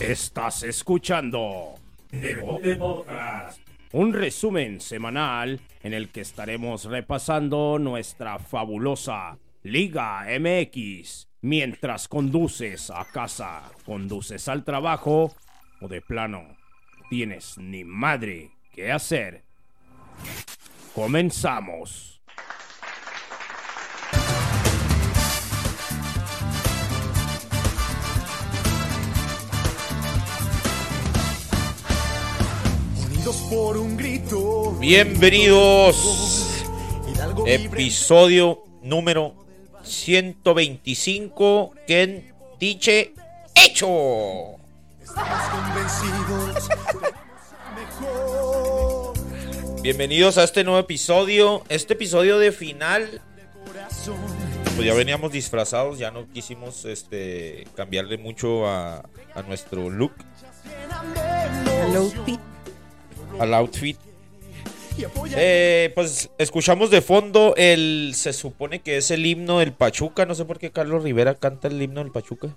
Estás escuchando un resumen semanal en el que estaremos repasando nuestra fabulosa Liga MX mientras conduces a casa, conduces al trabajo o de plano tienes ni madre que hacer. Comenzamos. Por un grito. Bienvenidos. Episodio número 125. Ken diche hecho. Estamos convencidos de mejor Bienvenidos a este nuevo episodio. Este episodio de final. Pues ya veníamos disfrazados, ya no quisimos este cambiarle mucho a, a nuestro look, outfit. Al outfit. Eh, pues escuchamos de fondo el. Se supone que es el himno del Pachuca. No sé por qué Carlos Rivera canta el himno del Pachuca.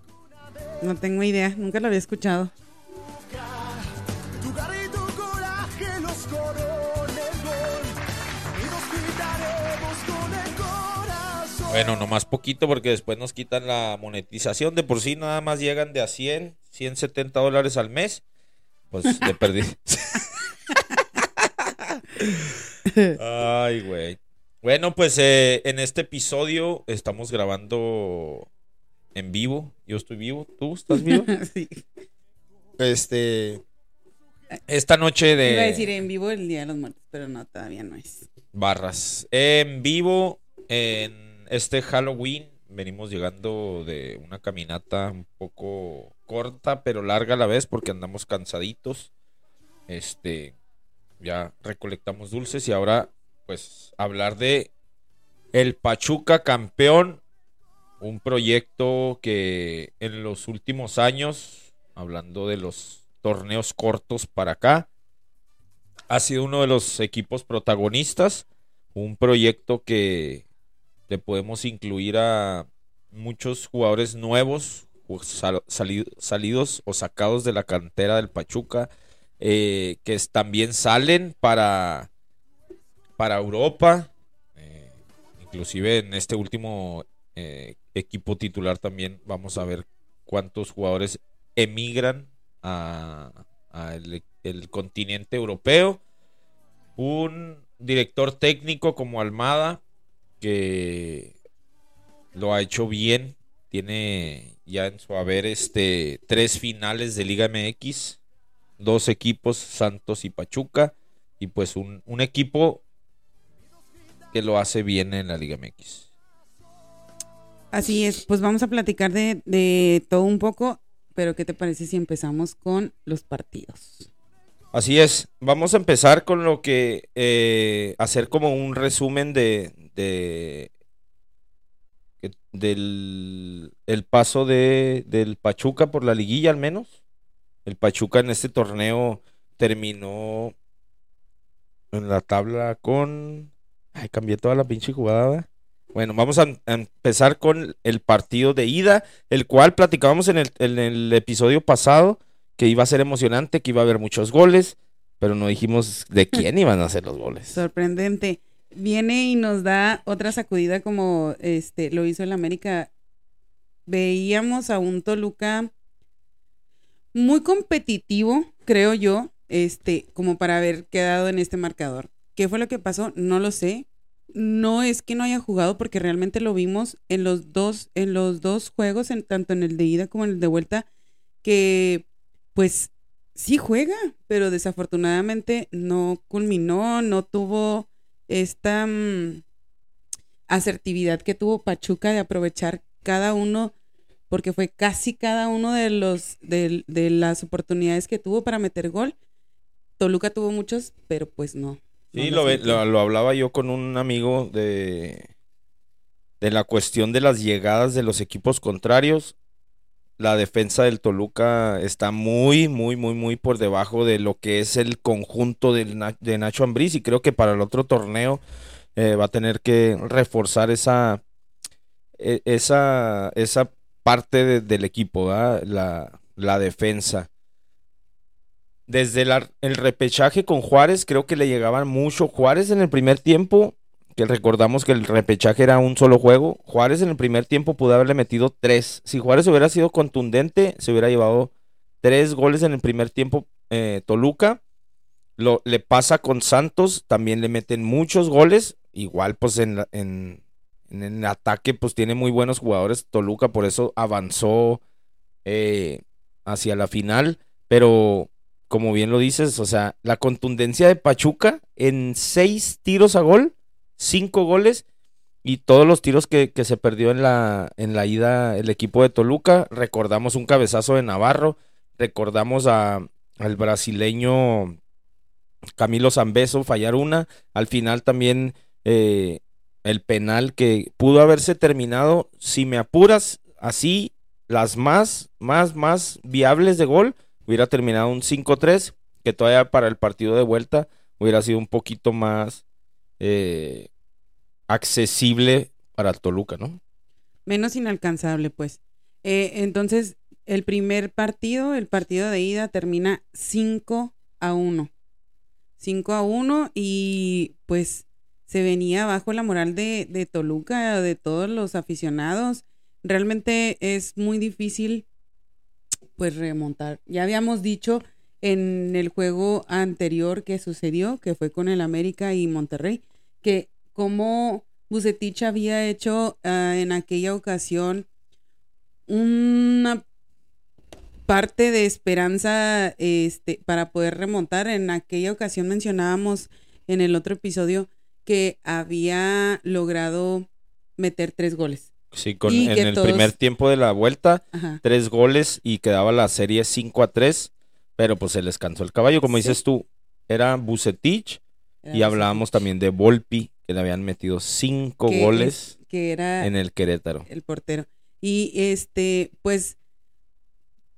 No tengo idea, nunca lo había escuchado. Bueno, nomás poquito porque después nos quitan la monetización. De por sí nada más llegan de a 100, 170 dólares al mes. Pues le perdí. Ay, güey. Bueno, pues eh, en este episodio estamos grabando en vivo. Yo estoy vivo. ¿Tú estás vivo? sí. este. Esta noche de. Iba a decir en vivo el Día de los Muertos, pero no, todavía no es. barras. En vivo, en este Halloween, venimos llegando de una caminata un poco corta, pero larga a la vez, porque andamos cansaditos. Este, ya recolectamos dulces y ahora, pues, hablar de el Pachuca campeón, un proyecto que en los últimos años, hablando de los torneos cortos para acá, ha sido uno de los equipos protagonistas, un proyecto que le podemos incluir a muchos jugadores nuevos, salidos o sacados de la cantera del Pachuca, eh, que también salen para, para Europa, eh, inclusive en este último eh, equipo titular también vamos a ver cuántos jugadores emigran a, el continente europeo un director técnico como Almada que lo ha hecho bien. Tiene ya en su haber este tres finales de Liga MX, dos equipos, Santos y Pachuca, y pues un, un equipo que lo hace bien en la Liga MX. Así es, pues vamos a platicar de, de todo un poco, pero ¿qué te parece si empezamos con los partidos? Así es, vamos a empezar con lo que eh, hacer como un resumen de, de del el paso de, del Pachuca por la liguilla al menos. El Pachuca en este torneo terminó en la tabla con... Ay, cambié toda la pinche jugada. Bueno, vamos a, a empezar con el partido de ida, el cual platicábamos en el, en el episodio pasado que iba a ser emocionante, que iba a haber muchos goles, pero no dijimos de quién iban a ser los goles. Sorprendente. Viene y nos da otra sacudida como este lo hizo el América. Veíamos a un Toluca muy competitivo, creo yo, este, como para haber quedado en este marcador. ¿Qué fue lo que pasó? No lo sé. No es que no haya jugado porque realmente lo vimos en los dos, en los dos juegos, en, tanto en el de ida como en el de vuelta, que pues sí juega, pero desafortunadamente no culminó, no tuvo esta mm, asertividad que tuvo Pachuca de aprovechar cada uno, porque fue casi cada uno de los de, de las oportunidades que tuvo para meter gol. Toluca tuvo muchos, pero pues no. Sí, no lo, lo, lo hablaba yo con un amigo de, de la cuestión de las llegadas de los equipos contrarios. La defensa del Toluca está muy, muy, muy, muy por debajo de lo que es el conjunto del de Nacho Ambriz y creo que para el otro torneo eh, va a tener que reforzar esa, e- esa, esa parte de- del equipo. La, defensa. desde el repechaje con Juárez, creo que le llegaban mucho Juárez en el primer tiempo, que recordamos que el repechaje era un solo juego. Juárez en el primer tiempo pudo haberle metido tres. Si Juárez hubiera sido contundente, se hubiera llevado tres goles en el primer tiempo eh, Toluca. Le pasa con Santos, también le meten muchos goles. Igual, pues en, la- en, ataque, pues tiene muy buenos jugadores Toluca, por eso avanzó eh, hacia la final. Pero, como bien lo dices, o sea, la contundencia de Pachuca en seis tiros a gol, cinco goles. Y todos los tiros que, que se perdió en la, en la ida el equipo de Toluca, recordamos un cabezazo de Navarro, recordamos a, al brasileño Camilo Zambeso fallar una, al final también eh, el penal que pudo haberse terminado, si me apuras, así las más, más, más viables de gol, hubiera terminado un 5-3, que todavía para el partido de vuelta hubiera sido un poquito más eh, accesible para Toluca, ¿no? Menos inalcanzable, pues. Eh, entonces, el primer partido, el partido de ida, termina 5 a 1. 5 a 1 y pues se venía abajo la moral de, de Toluca, de todos los aficionados. Realmente es muy difícil pues remontar. Ya habíamos dicho en el juego anterior que sucedió, que fue con el América y Monterrey, que como Bucetich había hecho ah, en aquella ocasión una parte de esperanza este, para poder remontar. En aquella ocasión mencionábamos en el otro episodio que había logrado meter tres goles. Sí, con, en el todos- primer tiempo de la vuelta, Ajá. tres goles y quedaba la serie 5 a 3, pero pues se les cansó el caballo, como Sí. dices tú, era Bucetich Era y hablábamos también de Volpi, que le habían metido cinco que goles es- que era en el Querétaro. el portero. Y este, pues,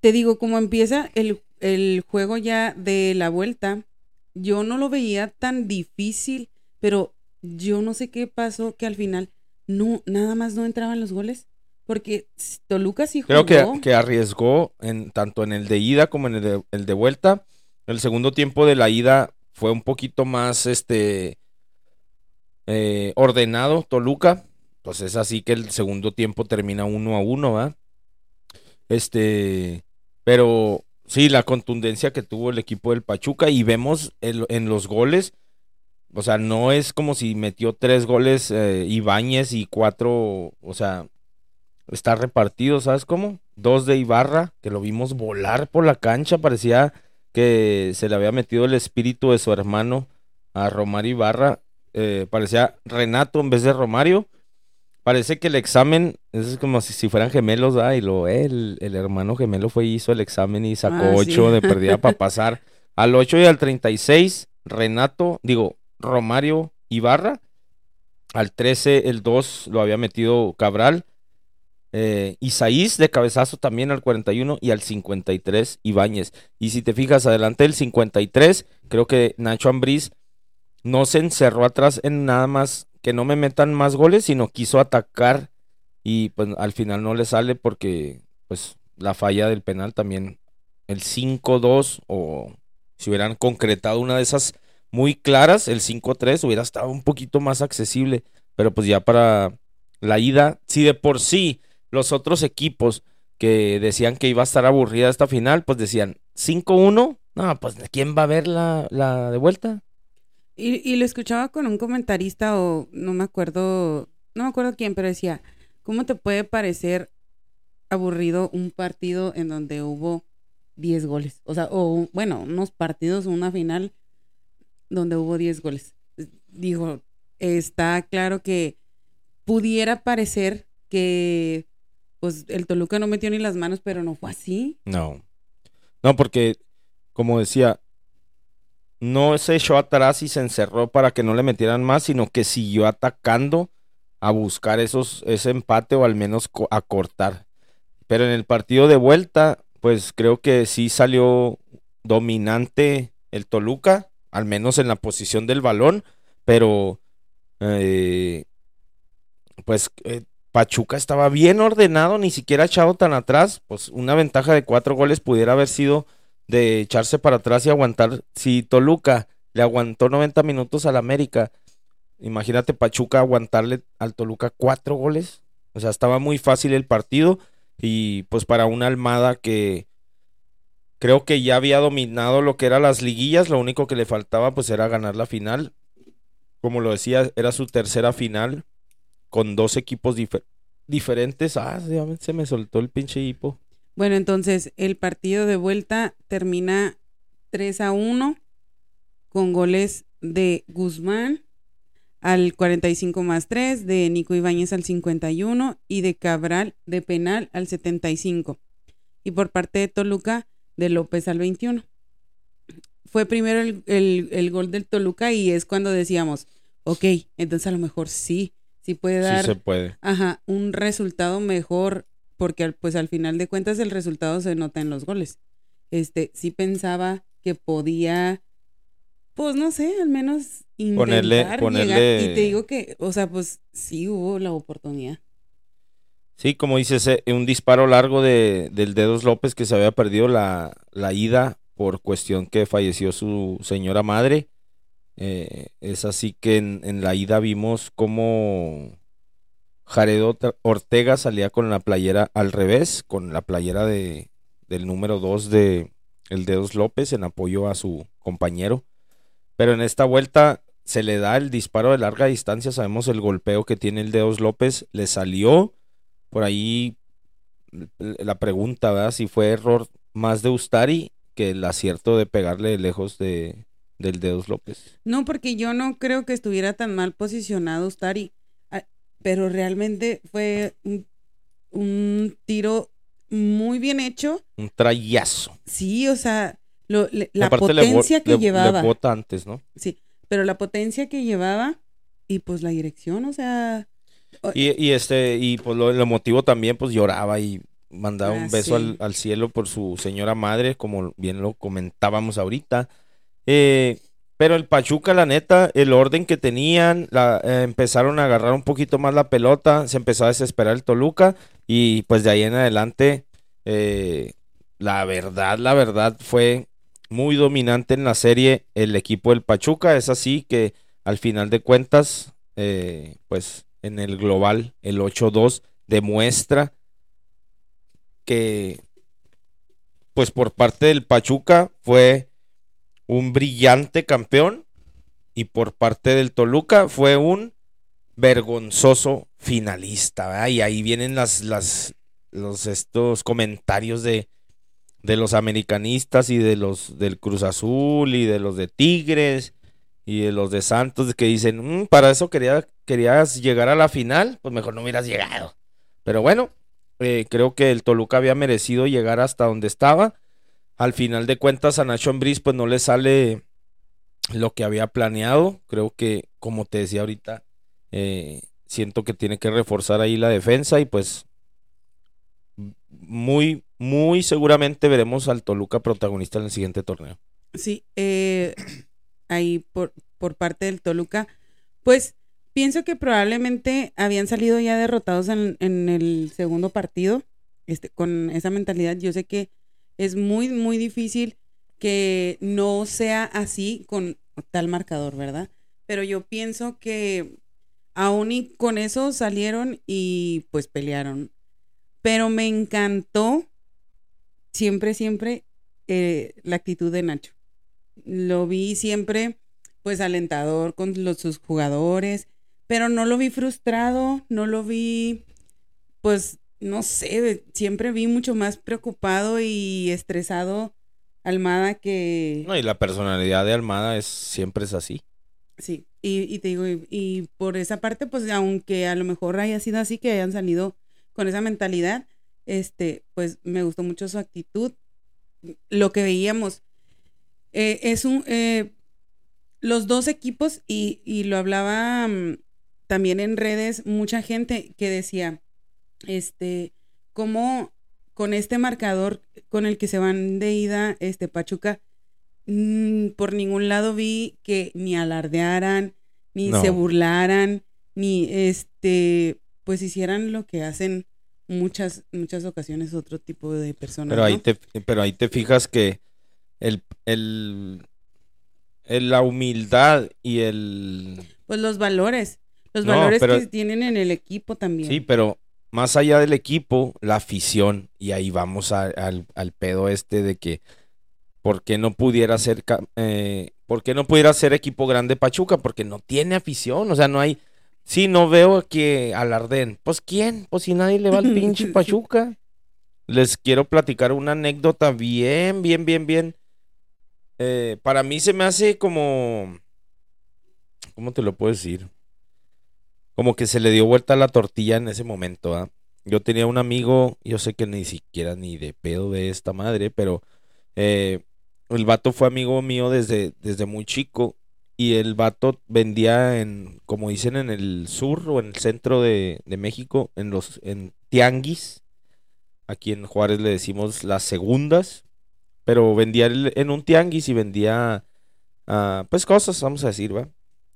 te digo, como empieza el, el juego ya de la vuelta, yo no lo veía tan difícil, pero yo no sé qué pasó que al final no, nada más no entraban los goles. Porque Toluca sí Creo jugó. que, que arriesgó en, tanto en el de ida como en el de, el de vuelta. El segundo tiempo de la ida fue un poquito más este eh, ordenado Toluca. Pues es así que el segundo tiempo termina uno a uno, ¿va? Este, pero sí, la contundencia que tuvo el equipo del Pachuca y vemos el- en los goles, o sea, no es como si metió tres goles eh, Ibáñez y cuatro, o sea, está repartido, ¿sabes cómo? Dos de Ibarra, que lo vimos volar por la cancha, parecía que se le había metido el espíritu de su hermano a Romario Ibarra, eh, parecía Renato en vez de Romario. Parece que el examen es como si, si fueran gemelos, ¿verdad? Y lo, eh, el, el hermano gemelo fue y hizo el examen y sacó Ah, sí. 8 de perdida para pasar. Al 8 y al 36, Renato, digo, Romario Ibarra. Al 13, el 2 lo había metido Cabral. Eh, Isaías de cabezazo también al 41 y al 53 Ibáñez. Y si te fijas adelante del 53, creo que Nacho Ambriz no se encerró atrás en nada más que no me metan más goles, sino quiso atacar y pues al final no le sale porque pues la falla del penal también el 5-2 o si hubieran concretado una de esas muy claras, el 5-3 hubiera estado un poquito más accesible, pero pues ya para la ida, si de por sí los otros equipos que decían que iba a estar aburrida esta final, pues decían 5-1, no, pues ¿quién va a ver la, la de vuelta? Y, y lo escuchaba con un comentarista o no me acuerdo, no me acuerdo quién, pero decía, ¿cómo te puede parecer aburrido un partido en donde hubo 10 goles? O sea, o bueno, unos partidos, una final donde hubo 10 goles. Digo, está claro que pudiera parecer que pues el Toluca no metió ni las manos, pero no fue así. No. No, porque, como decía, no se echó atrás y se encerró para que no le metieran más, sino que siguió atacando a buscar esos, ese empate o al menos a cortar. Pero en el partido de vuelta, pues creo que sí salió dominante el Toluca, al menos en la posición del balón, pero eh, pues eh, Pachuca estaba bien ordenado, ni siquiera echado tan atrás, pues una ventaja de cuatro goles pudiera haber sido de echarse para atrás y aguantar. Si Toluca le aguantó 90 minutos al América, imagínate Pachuca aguantarle al Toluca cuatro goles. O sea, estaba muy fácil el partido y pues para una Almada que creo que ya había dominado lo que eran las liguillas, lo único que le faltaba pues era ganar la final. Como lo decía, era su tercera final con dos equipos difer- diferentes. Ah, se me soltó el pinche hipo. Bueno, entonces el partido de vuelta termina 3 a 1 con goles de Guzmán al 45 más 3, de Nico Ibáñez al 51 y de Cabral de penal al 75. Y por parte de Toluca, de López al 21. Fue primero el, el- el gol del Toluca y es cuando decíamos, ok, entonces a lo mejor sí, sí puede Sí dar se puede. Ajá, un resultado mejor, porque al- pues al final de cuentas el resultado se nota en los goles. Este, sí pensaba que podía, pues no sé, al menos Ponerle- intentar ponerle- llegar. Y te digo que, o sea, pues sí hubo la oportunidad. Sí, como dices, eh, un disparo largo de, del Dedos López que se había perdido la, la ida por cuestión que falleció su señora madre. Eh, es así que en, en la ida vimos cómo Jared Ort- Ortega salía con la playera al revés, con la playera de, del número 2 de el Dedos López en apoyo a su compañero. Pero en esta vuelta se le da el disparo de larga distancia, sabemos el golpeo que tiene el Dedos López, le salió por ahí la pregunta, ¿verdad? Si fue error más de Ustari que el acierto de pegarle lejos de, del Dedos López. No, porque yo no creo que estuviera tan mal posicionado Ustari, ah, pero realmente fue un, un tiro muy bien hecho. Un trayazo. Sí, o sea, lo- le- la Aparte le bo- potencia que le- llevaba. Le antes, ¿no? Sí, pero la potencia que llevaba y pues la dirección, o sea, Y, y este, y pues lo, lo motivo también, pues lloraba y mandaba Ah, un beso sí. al, al cielo por su señora madre, como bien lo comentábamos ahorita. Eh, pero el Pachuca, la neta, el orden que tenían, la, eh, empezaron a agarrar un poquito más la pelota, se empezó a desesperar el Toluca y pues de ahí en adelante, eh, la verdad, la verdad fue muy dominante en la serie el equipo del Pachuca. Es así que al final de cuentas, eh, pues en el global, el 8-2 demuestra que, pues por parte del Pachuca fue un brillante campeón y por parte del Toluca fue un vergonzoso finalista. Y ahí vienen los, estos comentarios de, de los americanistas y de los del Cruz Azul y de los de Tigres y de los de Santos que dicen, "Mm, para eso quería, querías llegar a la final, pues mejor no hubieras llegado. Pero bueno, eh, creo que el Toluca había merecido llegar hasta donde estaba. Al final de cuentas a Nacho Ambriz pues no le sale lo que había planeado. Creo que, como te decía ahorita, eh, siento que tiene que reforzar ahí la defensa y pues muy, muy seguramente veremos al Toluca protagonista en el siguiente torneo. sí, eh, ahí por, por parte del Toluca, pues pienso que probablemente habían salido ya derrotados en, en el segundo partido, este, con esa mentalidad. Yo sé que es muy, muy difícil que no sea así con tal marcador, ¿verdad? Pero yo pienso que aún y con eso salieron y pues pelearon. Pero me encantó siempre, siempre eh, la actitud de Nacho. Lo vi siempre pues alentador con los, sus jugadores, pero no lo vi frustrado, no lo vi pues no sé, siempre vi mucho más preocupado y estresado Almada que... No, y la personalidad de Almada es siempre es así. Sí, y, y te digo, y, y por esa parte, pues aunque a lo mejor haya sido así, que hayan salido con esa mentalidad, este, pues me gustó mucho su actitud. Lo que veíamos eh, es un, eh, los dos equipos, y, y lo hablaba mm, también en redes, mucha gente que decía, este, cómo con este marcador con el que se van de ida, este, Pachuca, mm, por ningún lado vi que ni alardearan, ni No. se burlaran, ni este, pues hicieran lo que hacen muchas, muchas ocasiones otro tipo de personas. Pero ahí ¿no? te, pero ahí te fijas que el, el, el- la humildad y el... Pues los valores. Los No, valores pero- que tienen en el equipo también. Sí, pero más allá del equipo, la afición, y ahí vamos a- al, al pedo este de que ¿por qué no pudiera ser eh, ¿por qué no pudiera ser equipo grande Pachuca? Porque no tiene afición, o sea, no hay Sí, no veo que alarden. Pues quién? Pues si nadie le va al pinche Pachuca. Les quiero platicar una anécdota bien, bien, bien, bien. Eh, para mí se me hace como ¿cómo te lo puedo decir? como que se le dio vuelta la tortilla en ese momento, ¿ah? Yo tenía un amigo, yo sé que ni siquiera ni de pedo de esta madre, pero eh, el vato fue amigo mío desde, desde muy chico y el vato vendía en, como dicen en el sur o en el centro de, de México, en los en tianguis. Aquí en Juárez le decimos las segundas, pero vendía el- en un tianguis y vendía ah, pues cosas, vamos a decir, ¿va?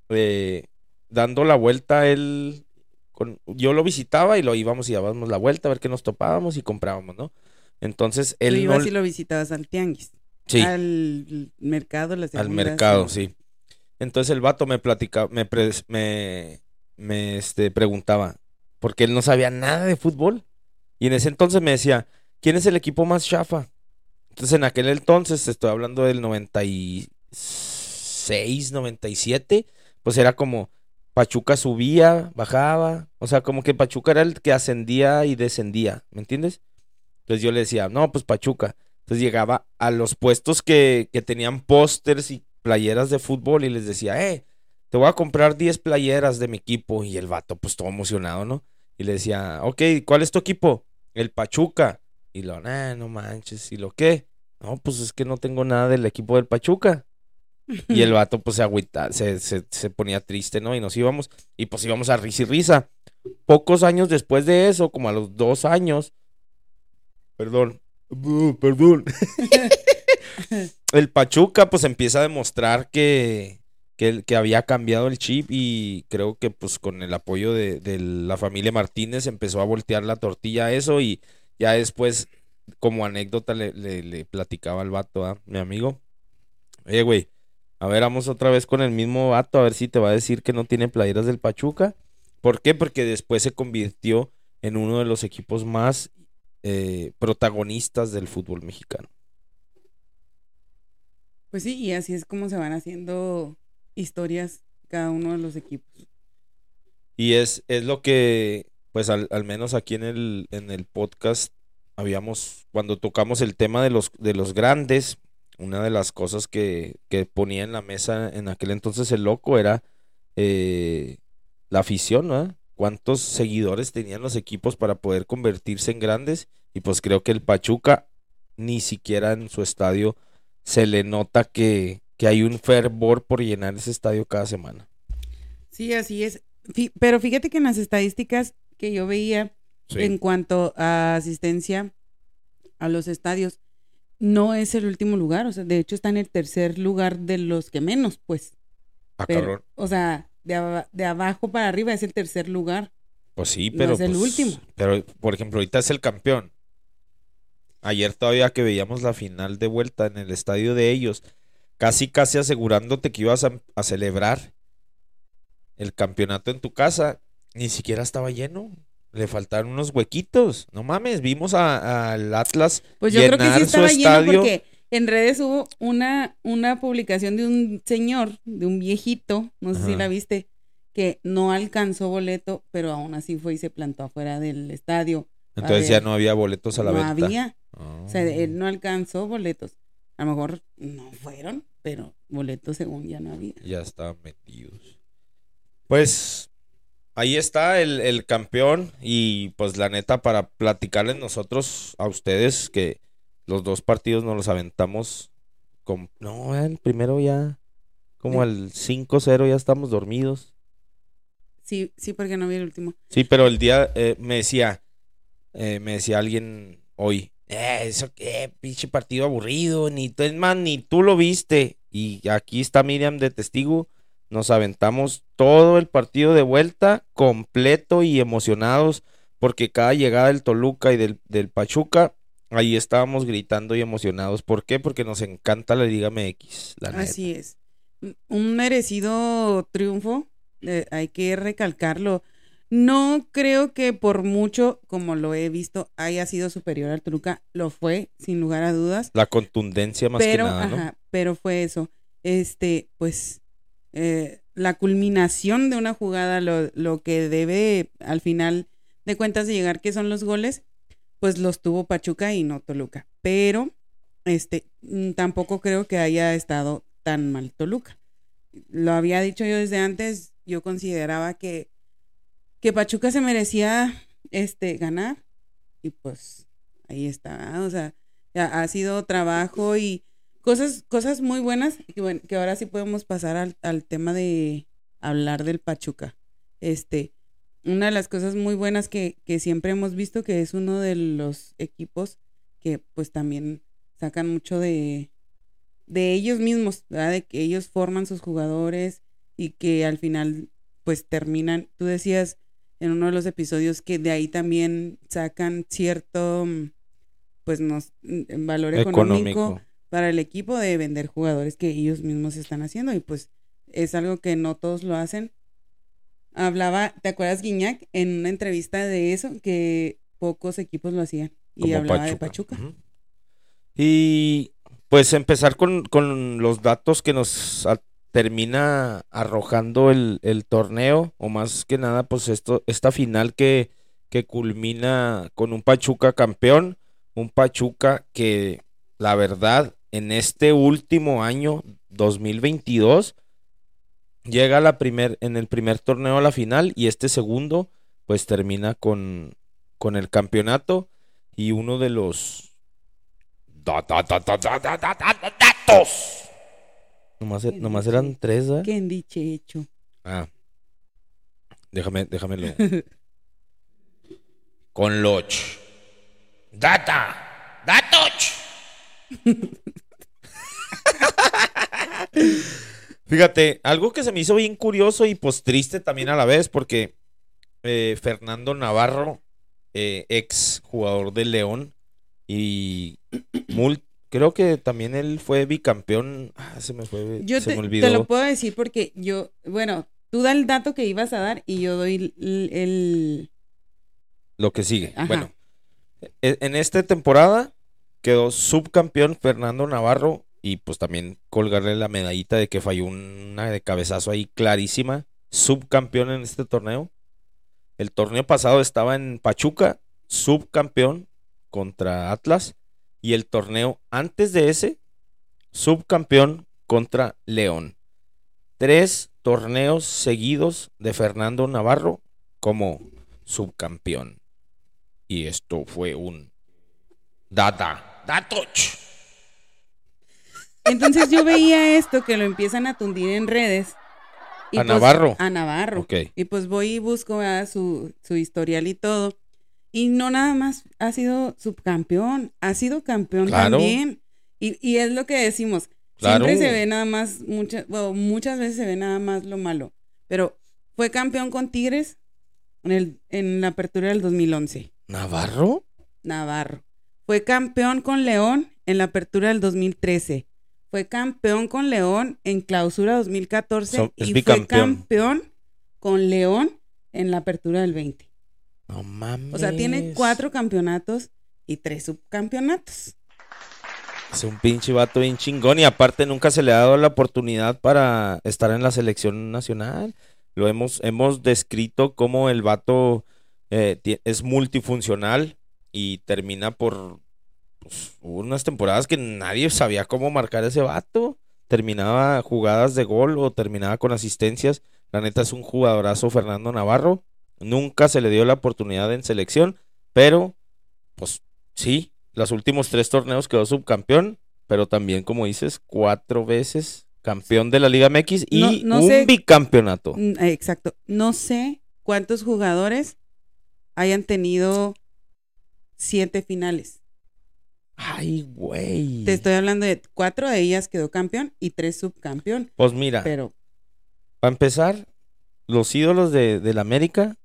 Eh, dando la vuelta él con, yo lo visitaba y lo íbamos y dábamos la vuelta a ver qué nos topábamos y comprábamos, ¿no? Entonces Tú él no ibas y lo visitabas al tianguis. sí, Al mercado, las al mercado, sí. sí. Entonces el vato me platicaba, me, me, me, este, preguntaba, porque él no sabía nada de fútbol. Y en ese entonces me decía, ¿quién es el equipo más chafa? Entonces en aquel entonces, estoy hablando del 96, 97, pues era como Pachuca subía, bajaba, o sea, como que Pachuca era el que ascendía y descendía, ¿me entiendes? Entonces yo le decía, no, pues Pachuca. Entonces llegaba a los puestos que, que tenían pósters y playeras de fútbol y les decía, eh, te voy a comprar 10 playeras de mi equipo. Y el vato, pues todo emocionado, ¿no? Y le decía, ok, ¿cuál es tu equipo? El Pachuca. Y lo, no manches. ¿Y lo qué? No, pues es que no tengo nada del equipo del Pachuca. Y el vato, pues se agüita, se, se, se ponía triste, ¿no? Y nos íbamos, y pues íbamos a risa y risa. Pocos años después de eso, como a los dos años, perdón, perdón. el Pachuca, pues empieza a demostrar que, que, que había cambiado el chip y creo que pues con el apoyo de, de la familia Martínez empezó a voltear la tortilla a eso y ya después, como anécdota, le, le, le platicaba al vato, a mi amigo. Oye, güey, a ver, vamos otra vez con el mismo vato, a ver si te va a decir que no tiene playeras del Pachuca. ¿Por qué? Porque después se convirtió en uno de los equipos más eh, protagonistas del fútbol mexicano. Pues sí, y así es como se van haciendo historias cada uno de los equipos. Y es, es lo que, pues al, al menos aquí en el, en el podcast, habíamos, cuando tocamos el tema de los, de los grandes, una de las cosas que, que ponía en la mesa en aquel entonces el loco era eh, la afición, ¿no? Cuántos seguidores tenían los equipos para poder convertirse en grandes. Y pues creo que el Pachuca ni siquiera en su estadio se le nota que, que hay un fervor por llenar ese estadio cada semana. Sí, así es. Pero fíjate que en las estadísticas que yo veía en cuanto a asistencia a los estadios, no es el último lugar. O sea, de hecho está en el tercer lugar de los que menos, pues. Ah, Pero, cabrón. o sea, de, de abajo para arriba es el tercer lugar. Pues sí, No pero. es el pues, último. Pero, por ejemplo, ahorita es el campeón. Ayer todavía que veíamos la final de vuelta en el estadio de ellos, casi casi asegurándote que ibas a, a celebrar el campeonato en tu casa, ni siquiera estaba lleno. Le faltaron unos huequitos. No mames, vimos al Atlas Pues yo creo que sí llenar su estaba lleno estadio. porque en redes hubo una, una publicación de un señor, de un viejito, no sé si la viste, que no alcanzó boleto, pero aún así fue y se plantó afuera del estadio. Entonces ver, ya no había boletos a la no venta. había, Ah. o sea, él no alcanzó boletos. A lo mejor no fueron, pero boletos según ya no había. Ya estaban metidos. Pues ahí está el, el campeón y pues la neta para platicarles nosotros a ustedes que los dos partidos nos los aventamos con... No, el primero ya como al 5-0 ya estamos dormidos. Sí, sí, porque no vi el último. Sí, pero el día eh, me decía, eh, me decía alguien hoy, eh, eso qué, pinche partido aburrido, ni es más, ni tú lo viste. Y aquí está Miriam de testigo, nos aventamos todo el partido de vuelta, completo y emocionados, porque cada llegada del Toluca y del, del Pachuca ahí estábamos gritando y emocionados. ¿Por qué? Porque nos encanta la Liga MX. La neta. Así es. Un merecido triunfo, eh, hay que recalcarlo. No creo que por mucho, como lo he visto, haya sido superior al Toluca. Lo fue, sin lugar a dudas. La contundencia más pero, que nada, ¿no? ajá, pero fue eso. Este, pues, eh, la culminación de una jugada, lo, lo que debe al final de cuentas de llegar, que son los goles, pues los tuvo Pachuca y no Toluca. Pero, este, mm, tampoco creo que haya estado tan mal Toluca. Lo había dicho yo desde antes, yo consideraba que, que Pachuca se merecía este ganar y pues ahí está, o sea, ha sido trabajo y cosas, cosas muy buenas que, bueno, que ahora sí podemos pasar al, al tema de hablar del Pachuca. Este, una de las cosas muy buenas que, que siempre hemos visto que es uno de los equipos que pues también sacan mucho de, de ellos mismos, ¿verdad? De que ellos forman sus jugadores y que al final pues terminan, tú decías en uno de los episodios que de ahí también sacan cierto pues nos mm, valor Económico. Para el equipo de vender jugadores que ellos mismos están haciendo y pues es algo que no todos lo hacen. Hablaba, ¿te acuerdas Guiñac en una entrevista de eso que pocos equipos lo hacían y como hablaba de Pachuca? Y pues empezar con, con los datos que nos a- termina arrojando el, el torneo, o más que nada, pues esto, esta final que, que culmina con un Pachuca campeón, un Pachuca que la verdad en este último año 2022 llega la primer, en el primer torneo a la final y este segundo pues termina con, con el campeonato y uno de los datos. Nomás, e, nomás eran tres, ¿eh? ¿Qué dicho hecho? Ah. Déjame, déjamelo. con Loch. Data. Fíjate, algo que se me hizo bien curioso y pues triste también a la vez, porque eh, Fernando Navarro, eh, ex jugador de León, y creo que también él fue bicampeón. Ah, se me fue, Yo se te, me te olvidó. lo puedo decir porque yo, bueno, tú da el dato que ibas a dar y yo doy el, el- Lo que sigue. Ajá. Bueno, e- en esta temporada quedó subcampeón Fernando Navarro y pues también colgarle la medallita de que falló una de cabezazo ahí clarísima. Subcampeón en este torneo. El torneo pasado estaba en Pachuca, subcampeón contra Atlas. Y el torneo antes de ese, subcampeón contra León. Tres torneos seguidos de Fernando Navarro como subcampeón. Y esto fue un data. Entonces yo veía esto que lo empiezan a tundir en redes. ¿A Navarro? A Navarro. Ok. Y pues voy y busco su, su historial y todo. Y no nada más ha sido subcampeón, ha sido campeón Claro. también. Y, y es lo que decimos. Claro. Siempre se ve nada más, muchas, bueno, muchas veces se ve nada más lo malo. Pero fue campeón con Tigres en, el, en la apertura del 2011. ¿Navarro? Navarro. Fue campeón con León en la apertura del 2013. Fue campeón con León en clausura 2014 So- es y fue campeón con León en la apertura del 20. No mames. O sea, tiene cuatro campeonatos y tres subcampeonatos. Es un pinche vato bien chingón y aparte nunca se le ha dado la oportunidad para estar en la selección nacional. Lo hemos, hemos descrito como el vato eh, es multifuncional y termina por pues, unas temporadas que nadie sabía cómo marcar ese vato. Terminaba jugadas de gol o terminaba con asistencias. La neta es un jugadorazo Fernando Navarro. Nunca se le dio la oportunidad en selección, pero pues sí, los últimos tres torneos quedó subcampeón, pero también, como dices, cuatro veces campeón de la Liga MX y No- no un sé- bicampeonato. Mm, Exacto. No sé cuántos jugadores hayan tenido siete finales. Ay, güey. Te estoy hablando de cuatro de ellas quedó campeón y tres subcampeón. Pues mira, Pero para empezar, los ídolos de, del América,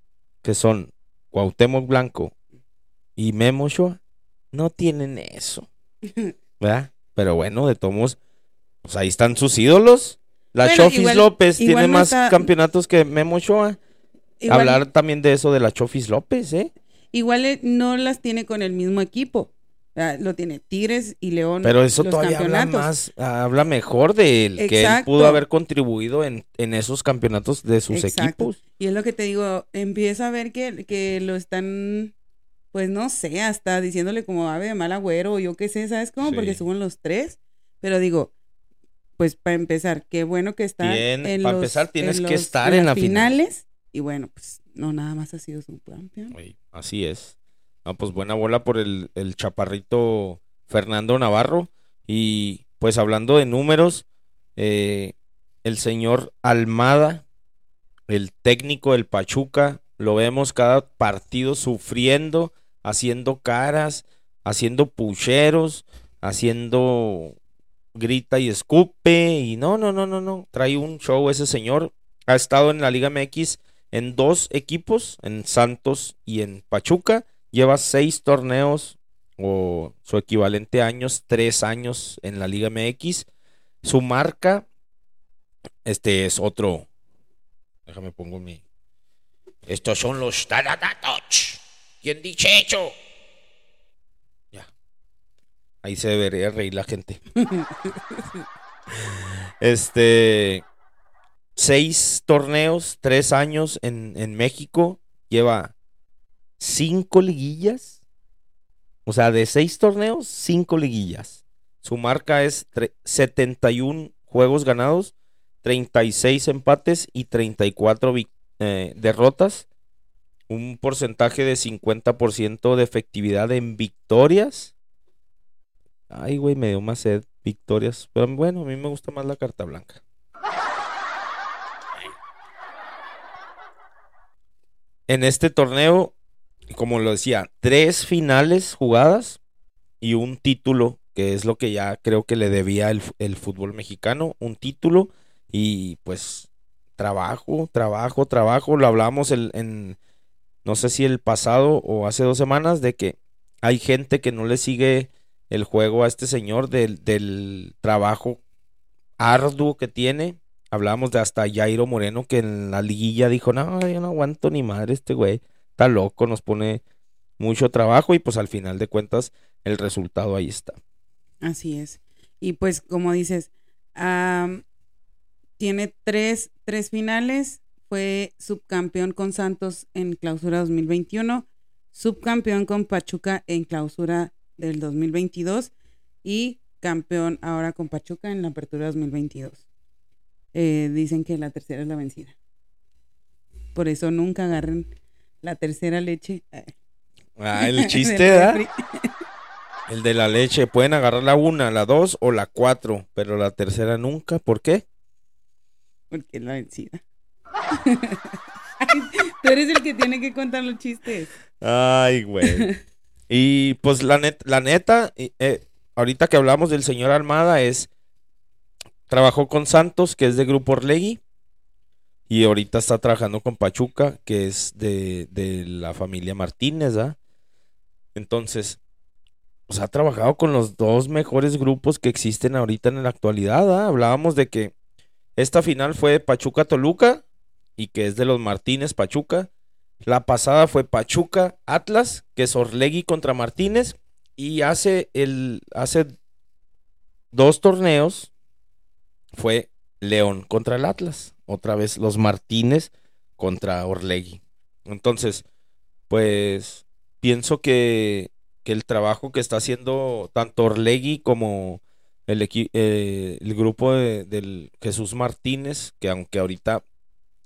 que son Cuauhtémoc Blanco y Memo Ochoa, no tienen eso. ¿Verdad? Pero bueno, de todos, pues ahí están sus ídolos. La Bueno, Chofis igual- López igual tiene no más está- campeonatos que Memo. Igual, Hablar también de eso de la Chofis López, ¿eh? Igual eh, no las tiene con el mismo equipo. Lo tiene Tigres y León. Pero eso los todavía habla más, habla mejor de él, que él pudo haber contribuido en, en esos campeonatos de sus Exacto. equipos. Y es lo que te digo, empieza a ver que, que lo están, pues no sé, hasta diciéndole como ave de mal agüero o yo qué sé, ¿sabes cómo? Porque Sí. suben los tres. Pero digo, pues para empezar, qué bueno que está Bien, en pa' los, empezar tienes en que estar en las la final. finales. Y bueno, pues no nada más ha sido su campeón. Güey, así es. No, pues buena bola por el, el chaparrito Fernando Navarro. Y pues hablando de números, eh, el señor Almada, el técnico del Pachuca, lo vemos cada partido sufriendo, haciendo caras, haciendo pucheros, haciendo grita y escupe. Y no, no, no, no, no. Trae un show ese señor. Ha estado en la Liga MX en dos equipos, en Santos y en Pachuca. Lleva seis torneos o su equivalente a años, tres años en la Liga MX. Su marca, este es otro. Déjame pongo mi. Estos son los datos. ¿Quién dice hecho? Ya. Ahí se debería reír la gente. este. Seis torneos, tres años en, en México. Lleva cinco liguillas. O sea, de seis torneos, cinco liguillas. Su marca es tre- 71 juegos ganados, 36 empates y 34 vic- eh, derrotas. Un porcentaje de 50% de efectividad en victorias. Ay, güey, me dio más sed. Victorias. Pero bueno, a mí me gusta más la carta blanca. En este torneo, como lo decía, tres finales jugadas y un título, que es lo que ya creo que le debía el, el fútbol mexicano, un título y pues trabajo, trabajo, trabajo. Lo hablamos el- en, no sé si el pasado o hace dos semanas, de que hay gente que no le sigue el juego a este señor del, del trabajo arduo que tiene. Hablábamos de hasta Jairo Moreno que en la liguilla dijo, no, yo no aguanto ni madre este güey, está loco, nos pone mucho trabajo y pues al final de cuentas el resultado ahí está. Así es. Y pues, como dices, tiene tres, tres finales. Fue subcampeón con Santos en clausura 2021, subcampeón con Pachuca en clausura del 2022 y campeón ahora con Pachuca en la apertura 2022. Eh, dicen que la tercera es la vencida. Por eso nunca agarren la tercera leche. eh, Ah, el chiste, ¿verdad? El de la leche, pueden agarrar la una, la dos o la cuatro, pero la tercera nunca, ¿por qué? Porque es la vencida. Ay, Tú eres el que tiene que contar los chistes. Ay, güey. Y pues la, net- la neta, eh, ahorita que hablamos del señor Almada es, trabajó con Santos, que es de Grupo Orlegui, y ahorita está trabajando con Pachuca, que es de, de la familia Martínez, ¿ah? Entonces, ha trabajado con los dos mejores grupos que existen ahorita en la actualidad, ¿ah? Hablábamos de que esta final fue Pachuca-Toluca, y que es de los Martínez Pachuca. La pasada fue Pachuca Atlas, que es Orlegui contra Martínez. Y hace el hace dos torneos fue León contra el Atlas. Otra vez los Martínez contra Orlegui. Entonces, pues pienso que, que el trabajo que está haciendo tanto Orlegui como el, eh, el grupo de- del Jesús Martínez, que aunque ahorita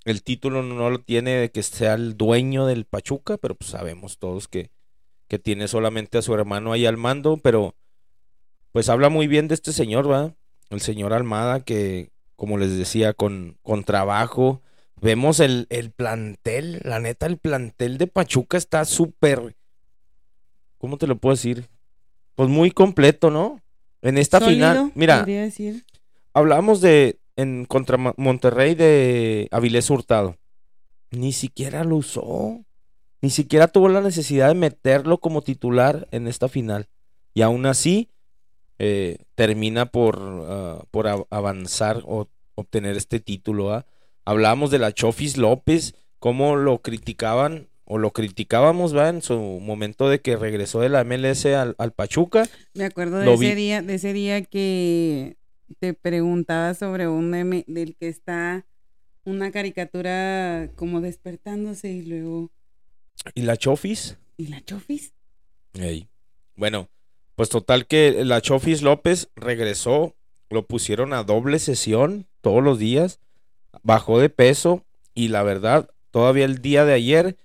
el título no lo tiene de que sea el dueño del Pachuca, pero pues sabemos todos que, que tiene solamente a su hermano ahí al mando, pero pues habla muy bien de este señor, ¿va? El señor Almada, que como les decía, con, con trabajo. Vemos el, el plantel, la neta, el plantel de Pachuca está súper, ¿cómo te lo puedo decir? Pues muy completo, ¿no? En esta final, mira, decir. Hablamos de en contra Monterrey de Avilés Hurtado. Ni siquiera lo usó. Ni siquiera tuvo la necesidad de meterlo como titular en esta final. y aún así eh, termina por, ah, por avanzar o obtener este título. ¿ah? Hablábamos de la Chofis López, cómo lo criticaban o lo criticábamos ¿va? en su momento de que regresó de la MLS al, al Pachuca. Me acuerdo de ese día, de ese día que te preguntaba sobre un meme del que está una caricatura como despertándose y luego ¿Y la Chofis? ¿y la chofis? Bueno, pues total que la Chofis López regresó, lo pusieron a doble sesión todos los días, bajó de peso y la verdad, todavía el día de ayer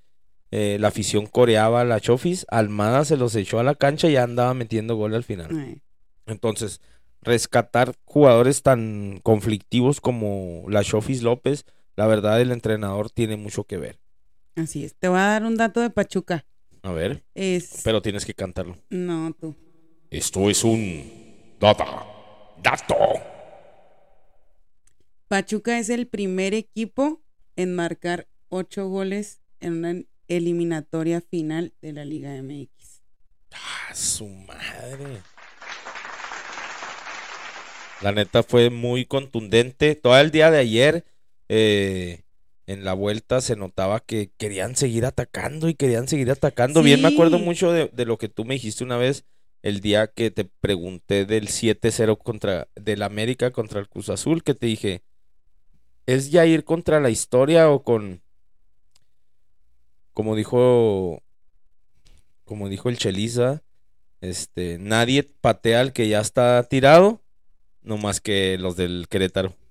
eh, la afición coreaba a la Chofis, Almada se los echó a la cancha y ya andaba metiendo gol al final. Ay, Entonces, rescatar jugadores tan conflictivos como la Chofis López, la verdad el entrenador tiene mucho que ver. así es. Te voy a dar un dato de Pachuca. A ver, Es pero tienes que cantarlo. no tú. Esto es un data. Dato. Pachuca es el primer equipo en marcar ocho goles en una eliminatoria final de la Liga MX. ¡Ah, su madre! La neta fue muy contundente. Todo el día de ayer, eh, en la vuelta, se notaba que querían seguir atacando y querían seguir atacando. Bien, me acuerdo mucho de, de lo que tú me dijiste una vez, el día que te pregunté del 7-0 contra, del América contra el Cruz Azul, que te dije, ¿es ya ir contra la historia o con, como dijo, como dijo el Cheliza, este, nadie patea al que ya está tirado, no más que los del Querétaro.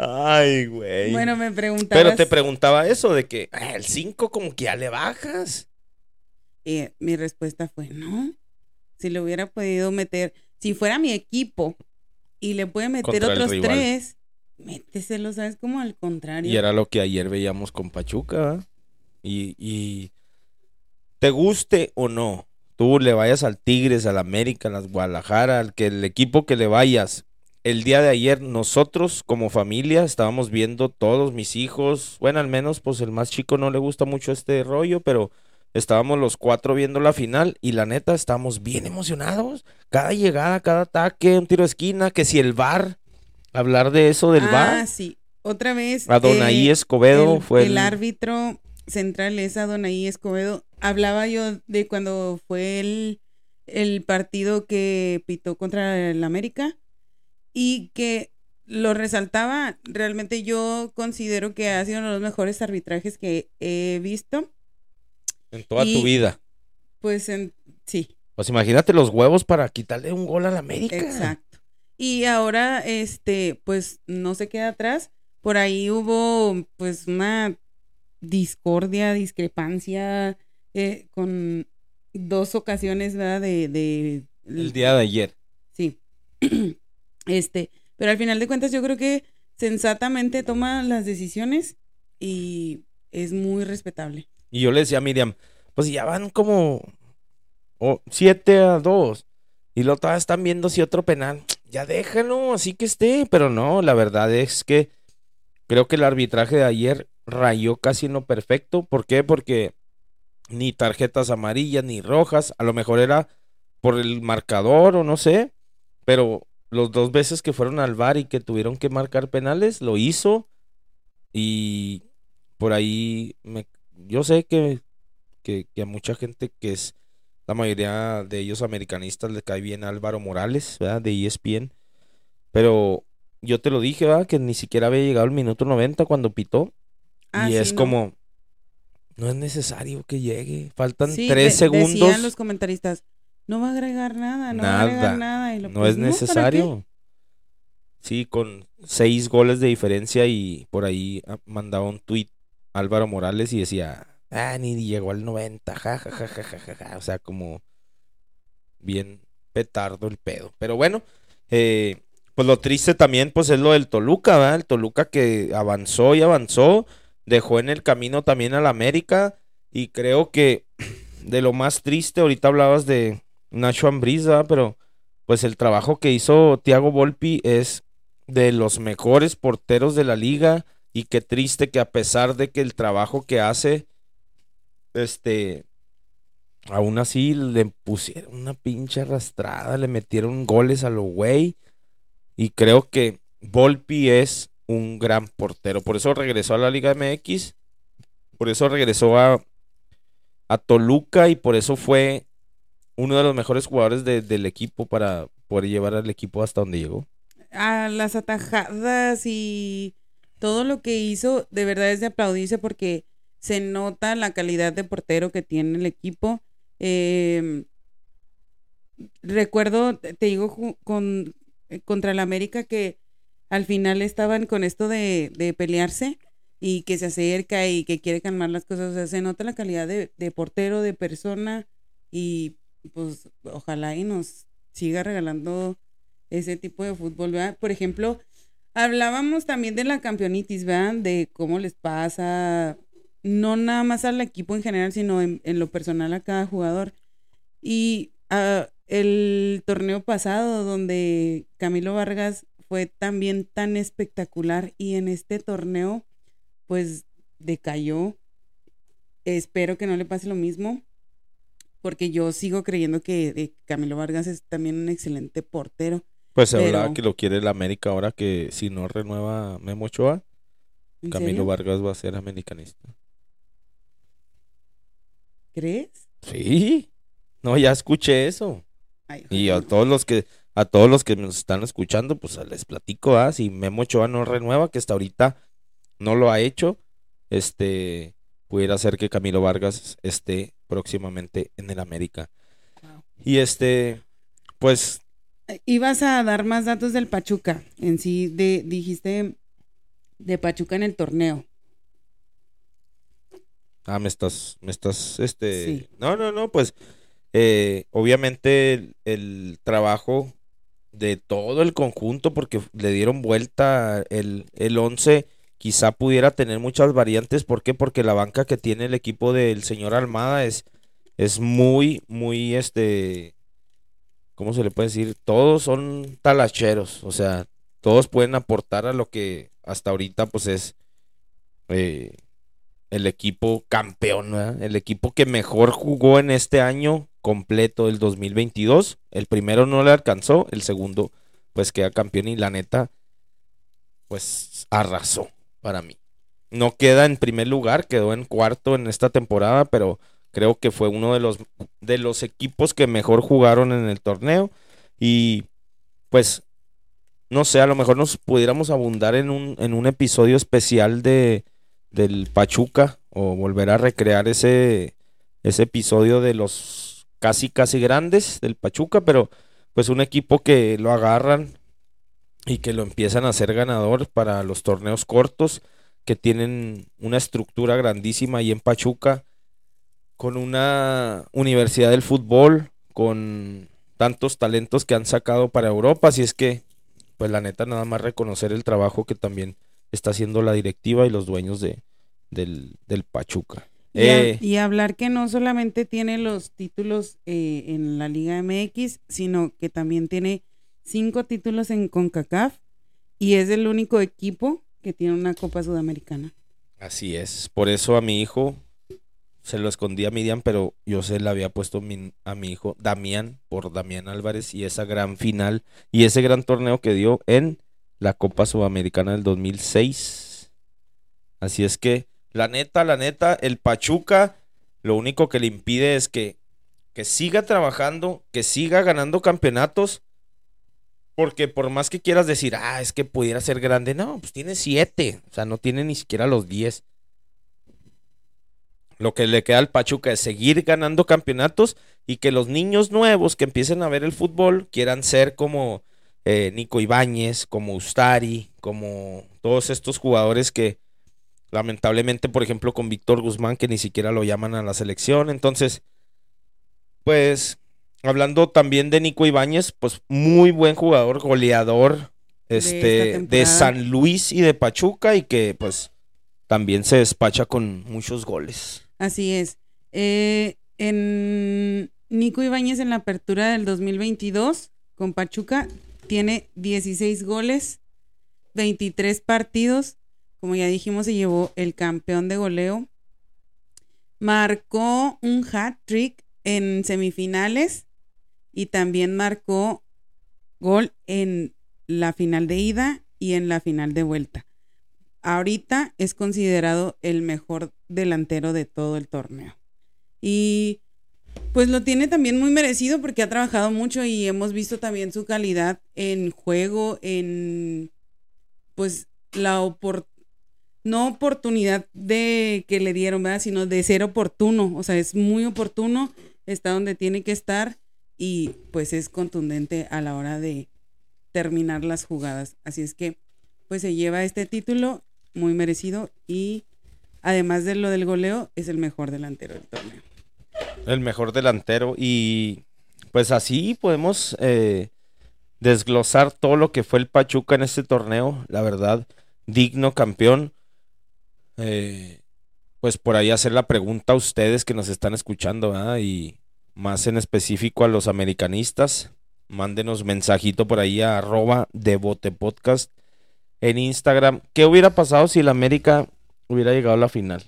Ay, güey. Bueno, me preguntabas. Pero te preguntaba eso de que ah, el 5 como que ya le bajas. Eh, mi respuesta fue no. Si le hubiera podido meter, si fuera mi equipo y le puede meter Contra otros tres, méteselo, ¿sabes? Como al contrario. Y era lo que ayer veíamos con Pachuca. Y, y te guste o no, tú le vayas al Tigres, al América, al Guadalajara, al que el equipo que le vayas. El día de ayer nosotros como familia estábamos viendo todos mis hijos, bueno, al menos pues el más chico no le gusta mucho este rollo, pero estábamos los cuatro viendo la final y la neta estábamos bien emocionados. Cada llegada, cada ataque, un tiro de esquina, que si el VAR, hablar de eso del ah, VAR. sí. Otra vez. Adonai eh, Escobedo el, fue el el, árbitro central es Adonai Escobedo. Hablaba yo de cuando fue el, el partido que pitó contra el América y que lo resaltaba. Realmente yo considero que ha sido uno de los mejores arbitrajes que he visto. en toda tu vida. Pues en, sí, Pues imagínate los huevos para quitarle un gol al América. Exacto. Y ahora, este, pues no se queda atrás. Por ahí hubo, pues, una discordia, discrepancia eh, con dos ocasiones, ¿verdad? De, de El día de ayer. Sí. Este, pero al final de cuentas yo creo que sensatamente toma las decisiones y es muy respetable. Y yo le decía a Miriam, pues ya van como 7 a 2. Y luego todavía están viendo si otro penal. Ya déjalo, así que esté. Pero no, la verdad es que creo que el arbitraje de ayer rayó casi en lo perfecto. ¿Por qué? Porque ni tarjetas amarillas ni rojas. A lo mejor era por el marcador o no sé. Pero los dos veces que fueron al bar y que tuvieron que marcar penales, lo hizo. Y por ahí me, yo sé que, que, que a mucha gente que es la mayoría de ellos americanistas le cae bien Álvaro Morales, ¿verdad? De ESPN. Pero yo te lo dije, ¿verdad? Que ni siquiera había llegado el minuto 90 cuando pitó. Ah, y sí, es no. como, no es necesario que llegue. Faltan Sí, tres de- segundos. Decían los comentaristas, no va a agregar nada, no va a agregar nada. Y lo, No pues, es necesario. Sí, con seis goles de diferencia y por ahí ah, mandaba un tuit Álvaro Morales y decía, ah, ni llegó al 90, ja, ja, ja, ja, ja, ja, ja". O sea, como bien petardo el pedo. Pero bueno, eh, pues lo triste también pues es lo del Toluca, ¿verdad? El Toluca que avanzó y avanzó, dejó en el camino también al América y creo que de lo más triste, ahorita hablabas de Nacho Ambriz. Pero pues el trabajo que hizo Thiago Volpi es de los mejores porteros de la liga y qué triste que a pesar de que el trabajo que hace este, aún así le pusieron una pinche arrastrada, le metieron goles a lo güey. Y creo que Volpi es un gran portero. Por eso regresó a la Liga MX. Por eso regresó a, a Toluca y por eso fue uno de los mejores jugadores de- del equipo para poder llevar al equipo hasta donde llegó. a las atajadas y todo lo que hizo, de verdad es de aplaudirse porque se nota la calidad de portero que tiene el equipo. Eh, recuerdo, te digo, con, contra el América que al final estaban con esto de, de pelearse y que se acerca y que quiere calmar las cosas. O sea, se nota la calidad de, de portero, de persona y pues ojalá y nos siga regalando ese tipo de fútbol, ¿verdad? Por ejemplo, hablábamos también de la campeonitis, ¿verdad? De cómo les pasa, no nada más al equipo en general, sino en, lo personal a cada jugador. Y ah, el torneo pasado, donde Camilo Vargas fue también tan espectacular y en este torneo, pues decayó. Espero que no le pase lo mismo, porque yo sigo creyendo que eh, Camilo Vargas es también un excelente portero. Pues se Pero- hablaba que lo quiere el América ahora que si no renueva Memo Ochoa, ¿En Camilo serio? Vargas va a ser americanista. ¿Crees? Sí. No, ya escuché eso. Ay, Y a todos los que a todos los que nos están escuchando, pues les platico, ¿ah? si Memo Ochoa no renueva, que hasta ahorita no lo ha hecho, este pudiera ser que Camilo Vargas esté próximamente en el América. Wow. Y este, pues Ibas a dar más datos del Pachuca. En sí, de, dijiste de Pachuca en el torneo. Ah, me estás, me estás, este, Sí. no, no, no, pues, eh, obviamente el, el trabajo de todo el conjunto, porque le dieron vuelta el, el 11, quizá pudiera tener muchas variantes, ¿por qué? Porque la banca que tiene el equipo del señor Almada es, es muy, muy, este, ¿cómo se le puede decir? Todos son talacheros, o sea, todos pueden aportar a lo que hasta ahorita, pues, es, eh, el equipo campeón, ¿verdad? el equipo que mejor jugó en este año completo del 2022. El primero no le alcanzó, el segundo pues queda campeón y la neta pues arrasó para mí. No queda en primer lugar, quedó en cuarto en esta temporada, pero creo que fue uno de los de los equipos que mejor jugaron en el torneo y pues no sé, a lo mejor nos pudiéramos abundar en un en un episodio especial de del Pachuca o volver a recrear ese, ese episodio de los casi casi grandes del Pachuca, pero pues un equipo que lo agarran y que lo empiezan a hacer ganador para los torneos cortos, que tienen una estructura grandísima ahí en Pachuca, con una universidad del fútbol, con tantos talentos que han sacado para Europa, así es que pues la neta nada más reconocer el trabajo que también está haciendo la directiva y los dueños de, del, del Pachuca. Y, a- Eh, y hablar que no solamente tiene los títulos eh, en la Liga MX, sino que también tiene cinco títulos en CONCACAF y es el único equipo que tiene una Copa Sudamericana. así es. Por eso a mi hijo se lo escondí a Miriam, pero yo se le había puesto a mi hijo Damián por Damián Álvarez y esa gran final y ese gran torneo que dio en la Copa Sudamericana del 2006. Así es que, la neta, la neta, el Pachuca lo único que le impide es que, que siga trabajando, que siga ganando campeonatos. Porque por más que quieras decir, ah, es que pudiera ser grande, no, pues tiene siete, o sea, no tiene ni siquiera los diez. Lo que le queda al Pachuca es seguir ganando campeonatos y que los niños nuevos que empiecen a ver el fútbol quieran ser como eh, Nico Ibáñez, como Ustari, como todos estos jugadores que lamentablemente, por ejemplo, con Víctor Guzmán, que ni siquiera lo llaman a la selección. Entonces, pues, hablando también de Nico Ibáñez, pues muy buen jugador, goleador este, de. San Luis y de Pachuca y que pues también se despacha con muchos goles. Así es. Eh, en Nico Ibáñez en la apertura del 2022 con Pachuca tiene 16 goles, 23 partidos. Como ya dijimos, se llevó el campeón de goleo. marcó un hat trick en semifinales y también marcó gol en la final de ida y en la final de vuelta. Ahorita es considerado el mejor delantero de todo el torneo. Y pues lo tiene también muy merecido porque ha trabajado mucho y hemos visto también su calidad en juego, en pues la oportunidad no oportunidad de que le dieron, ¿verdad? Sino de ser oportuno. O sea, es muy oportuno, está donde tiene que estar y pues es contundente a la hora de terminar las jugadas. Así es que pues se lleva este título muy merecido y además de lo del goleo es el mejor delantero del torneo. El mejor delantero y pues así podemos eh, desglosar todo lo que fue el Pachuca en este torneo. La verdad, digno campeón. Eh, pues por ahí hacer la pregunta a ustedes que nos están escuchando, ¿verdad? Y más en específico a los americanistas. Mándenos mensajito por ahí a arroba podcast en Instagram. ¿Qué hubiera pasado si el América hubiera llegado a la final?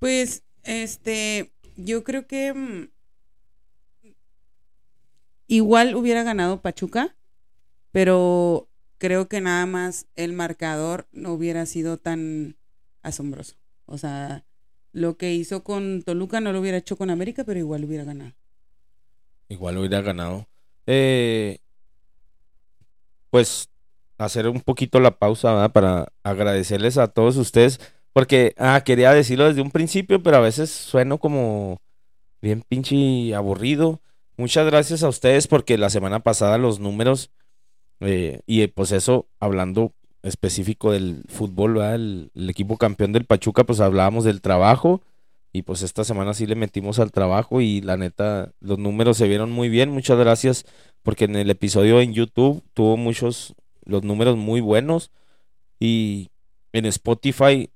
Pues, este, yo creo que mm, igual hubiera ganado Pachuca, pero creo que nada más el marcador no hubiera sido tan asombroso. O sea, lo que hizo con Toluca no lo hubiera hecho con América, pero igual hubiera ganado. Igual hubiera ganado. Eh, pues hacer un poquito la pausa para agradecerles a todos ustedes. Porque, ah, quería decirlo desde un principio, pero a veces sueno como bien pinche aburrido. Muchas gracias a ustedes porque la semana pasada los números eh, y pues eso, hablando específico del fútbol, el, el, equipo campeón del Pachuca, pues hablábamos del trabajo y pues esta semana sí le metimos al trabajo y la neta, los números se vieron muy bien, muchas gracias porque en el episodio en YouTube tuvo muchos, los números muy buenos y en Spotify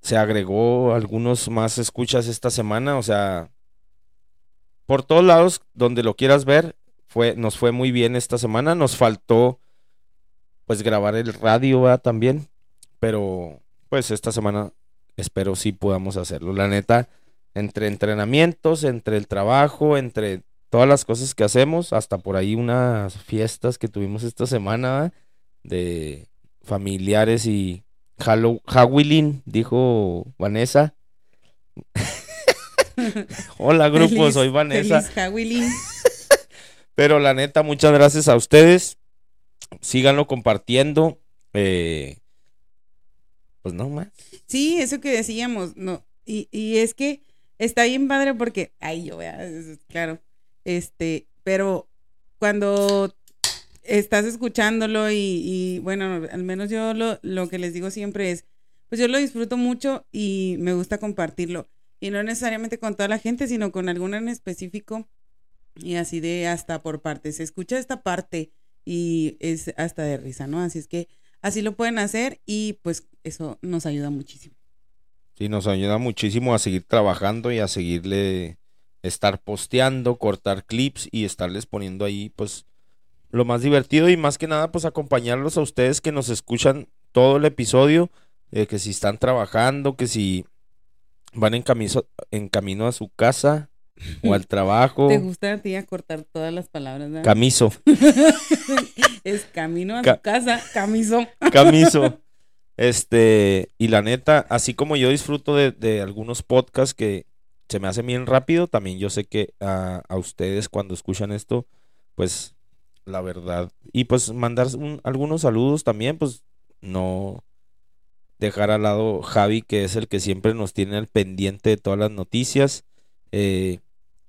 se agregó algunos más escuchas esta semana, o sea, por todos lados donde lo quieras ver, fue, nos fue muy bien esta semana, nos faltó pues grabar el radio también, pero pues esta semana espero sí podamos hacerlo. La neta, entre entrenamientos, entre el trabajo, entre todas las cosas que hacemos, hasta por ahí unas fiestas que tuvimos esta semana de familiares y Halloween, dijo Vanessa. Hola grupo, soy Vanessa. Feliz Pero la neta, muchas gracias a ustedes síganlo compartiendo. Eh, pues no más. Sí, eso que decíamos, no. Y, y es que está bien padre porque, ay, yo claro, este, pero cuando estás escuchándolo y, y, bueno, al menos yo lo, lo que les digo siempre es, pues yo lo disfruto mucho y me gusta compartirlo. Y no necesariamente con toda la gente, sino con alguna en específico y así de hasta por partes. Escucha esta parte y es hasta de risa, ¿no? Así es que así lo pueden hacer y pues eso nos ayuda muchísimo. Sí, nos ayuda muchísimo a seguir trabajando y a seguirle estar posteando, cortar clips y estarles poniendo ahí pues lo más divertido y más que nada pues acompañarlos a ustedes que nos escuchan todo el episodio, eh, que si están trabajando, que si van en, en camino a su casa, o al trabajo. ¿Te gusta a ti cortar todas las palabras? ¿verdad? Camiso. es camino a Ca casa, camiso. Camiso. Este, y la neta, así como yo disfruto de, de, algunos podcasts que se me hacen bien rápido, también yo sé que a, a ustedes cuando escuchan esto, pues la verdad. Y pues mandar un, algunos saludos también, pues no dejar al lado Javi, que es el que siempre nos tiene al pendiente de todas las noticias. Eh,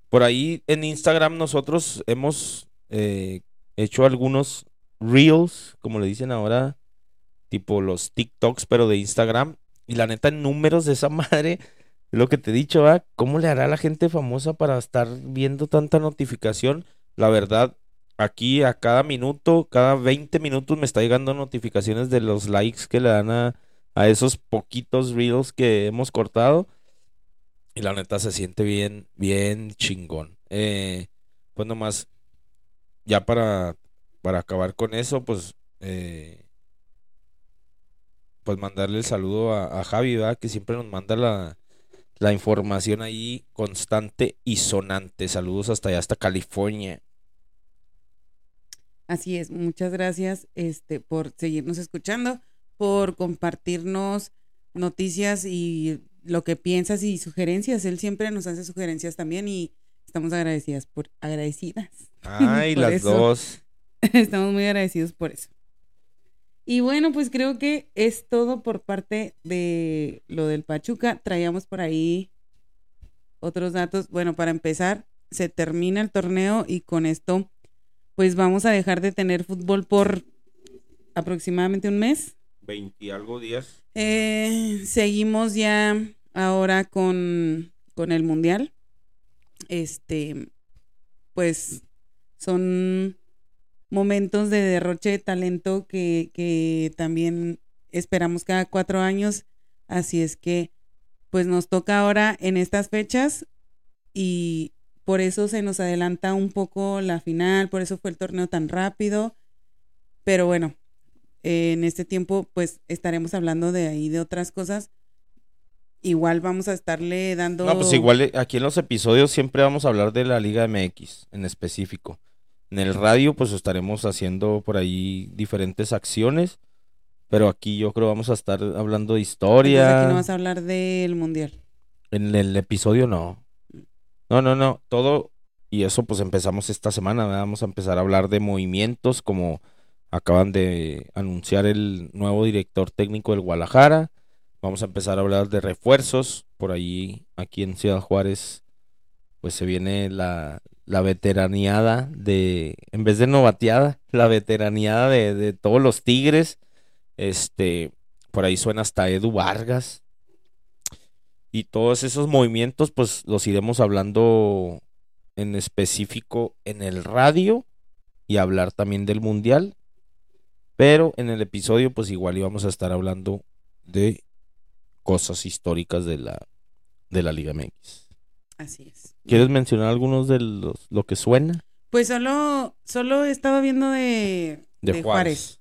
por ahí en Instagram nosotros hemos eh, hecho algunos reels, como le dicen ahora, tipo los TikToks, pero de Instagram. Y la neta, en números de esa madre, lo que te he dicho, ¿va? ¿cómo le hará la gente famosa para estar viendo tanta notificación? La verdad, aquí a cada minuto, cada 20 minutos me está llegando notificaciones de los likes que le dan a, a esos poquitos reels que hemos cortado. Y la neta se siente bien, bien chingón. Eh, pues nomás, ya para, para acabar con eso, pues, eh, pues mandarle el saludo a, Javi, ¿verdad? Que siempre nos manda la, la información ahí constante y sonante. Saludos hasta allá, hasta California. Así es, muchas gracias este, por seguirnos escuchando, por compartirnos noticias y lo que piensas y sugerencias. Él siempre nos hace sugerencias también y estamos agradecidas por agradecidas. Ay, Por las eso. dos. Estamos muy agradecidos por eso. Y bueno, pues creo que es todo por parte de lo del Pachuca. Traíamos por ahí otros datos. Bueno, para empezar, se termina el torneo y con esto, pues vamos a dejar de tener fútbol por aproximadamente un mes. 20 y algo días. Eh, seguimos ya ahora con, con el Mundial. Este, pues son momentos de derroche de talento que, que también esperamos cada cuatro años. Así es que, pues nos toca ahora en estas fechas y por eso se nos adelanta un poco la final, por eso fue el torneo tan rápido. Pero bueno, eh, en este tiempo pues estaremos hablando de ahí de otras cosas. Igual vamos a estarle dando... No, pues igual eh, aquí en los episodios siempre vamos a hablar de la Liga MX en específico. En el radio pues estaremos haciendo por ahí diferentes acciones, pero aquí yo creo vamos a estar hablando de Entonces, historia. aquí no vas a hablar del mundial. En el episodio no. No, no, no. Todo. Y eso pues empezamos esta semana. ¿verdad? Vamos a empezar a hablar de movimientos como acaban de anunciar el nuevo director técnico del Guadalajara. Vamos a empezar a hablar de refuerzos. Por ahí, aquí en Ciudad Juárez, pues se viene la, la veteraniada de, en vez de novateada, la veteraniada de, de todos los Tigres. Este, por ahí suena hasta Edu Vargas. Y todos esos movimientos, pues los iremos hablando en específico en el radio y hablar también del mundial. Pero en el episodio, pues igual íbamos a estar hablando de cosas históricas de la, de la Liga MX. Así es. ¿Quieres mencionar algunos de los lo que suena? Pues solo, solo estaba viendo de, De, de Juárez. Juárez.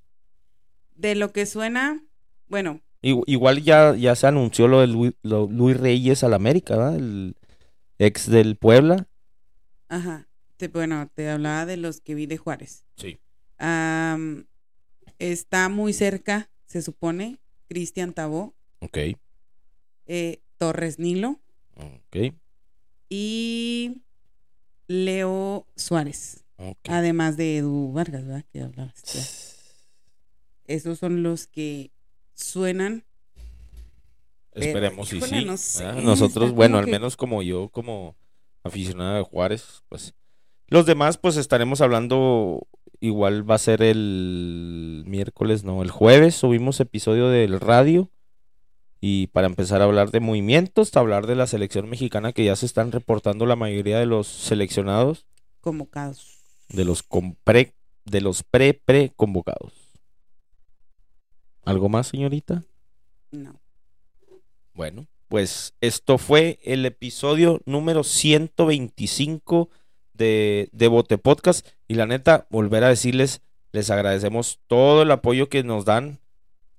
De lo que suena, bueno, Igu- Igual ya, ya se anunció lo de Luis, lo- Luis Reyes al América, ¿verdad? El ex del Puebla. ajá. Te, bueno, te hablaba de los que vi de Juárez. Sí. Am, está muy cerca, se supone, Cristian Tabó, Ok. eh, Torres Nilo Ok. y Leo Suárez. Además de Edu Vargas, ¿verdad? Que hablabas. ya. Esos son los que suenan. Esperemos y híjole, sí. no sé, ¿verdad? Nosotros, bueno, al que- menos como yo, como aficionado de Juárez, pues. Los demás, pues estaremos hablando. Igual va a ser el miércoles, no, el jueves subimos episodio del radio. Y para empezar a hablar de movimientos, hablar de la selección mexicana que ya se están reportando la mayoría de los seleccionados, convocados. de los compre, de los pre-pre convocados. ¿Algo más, señorita? No. Bueno, pues esto fue el episodio número 125 de, de Bote Podcast. Y la neta, volver a decirles, les agradecemos todo el apoyo que nos dan,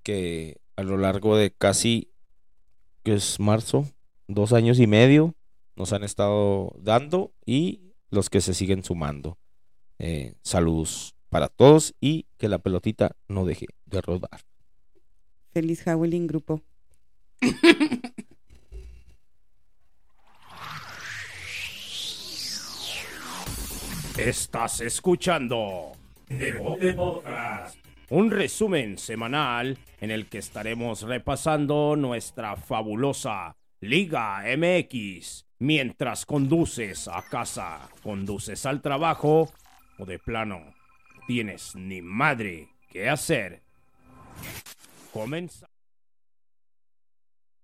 que a lo largo de casi, que es marzo, dos años y medio, nos han estado dando y los que se siguen sumando. Eh, saludos para todos y que la pelotita no deje de rodar. Feliz Howling Grupo. Estás escuchando Deporte Podcast, un resumen semanal en el que estaremos repasando nuestra fabulosa Liga MX mientras conduces a casa, conduces al trabajo o de plano tienes ni madre que hacer. Comenzamos.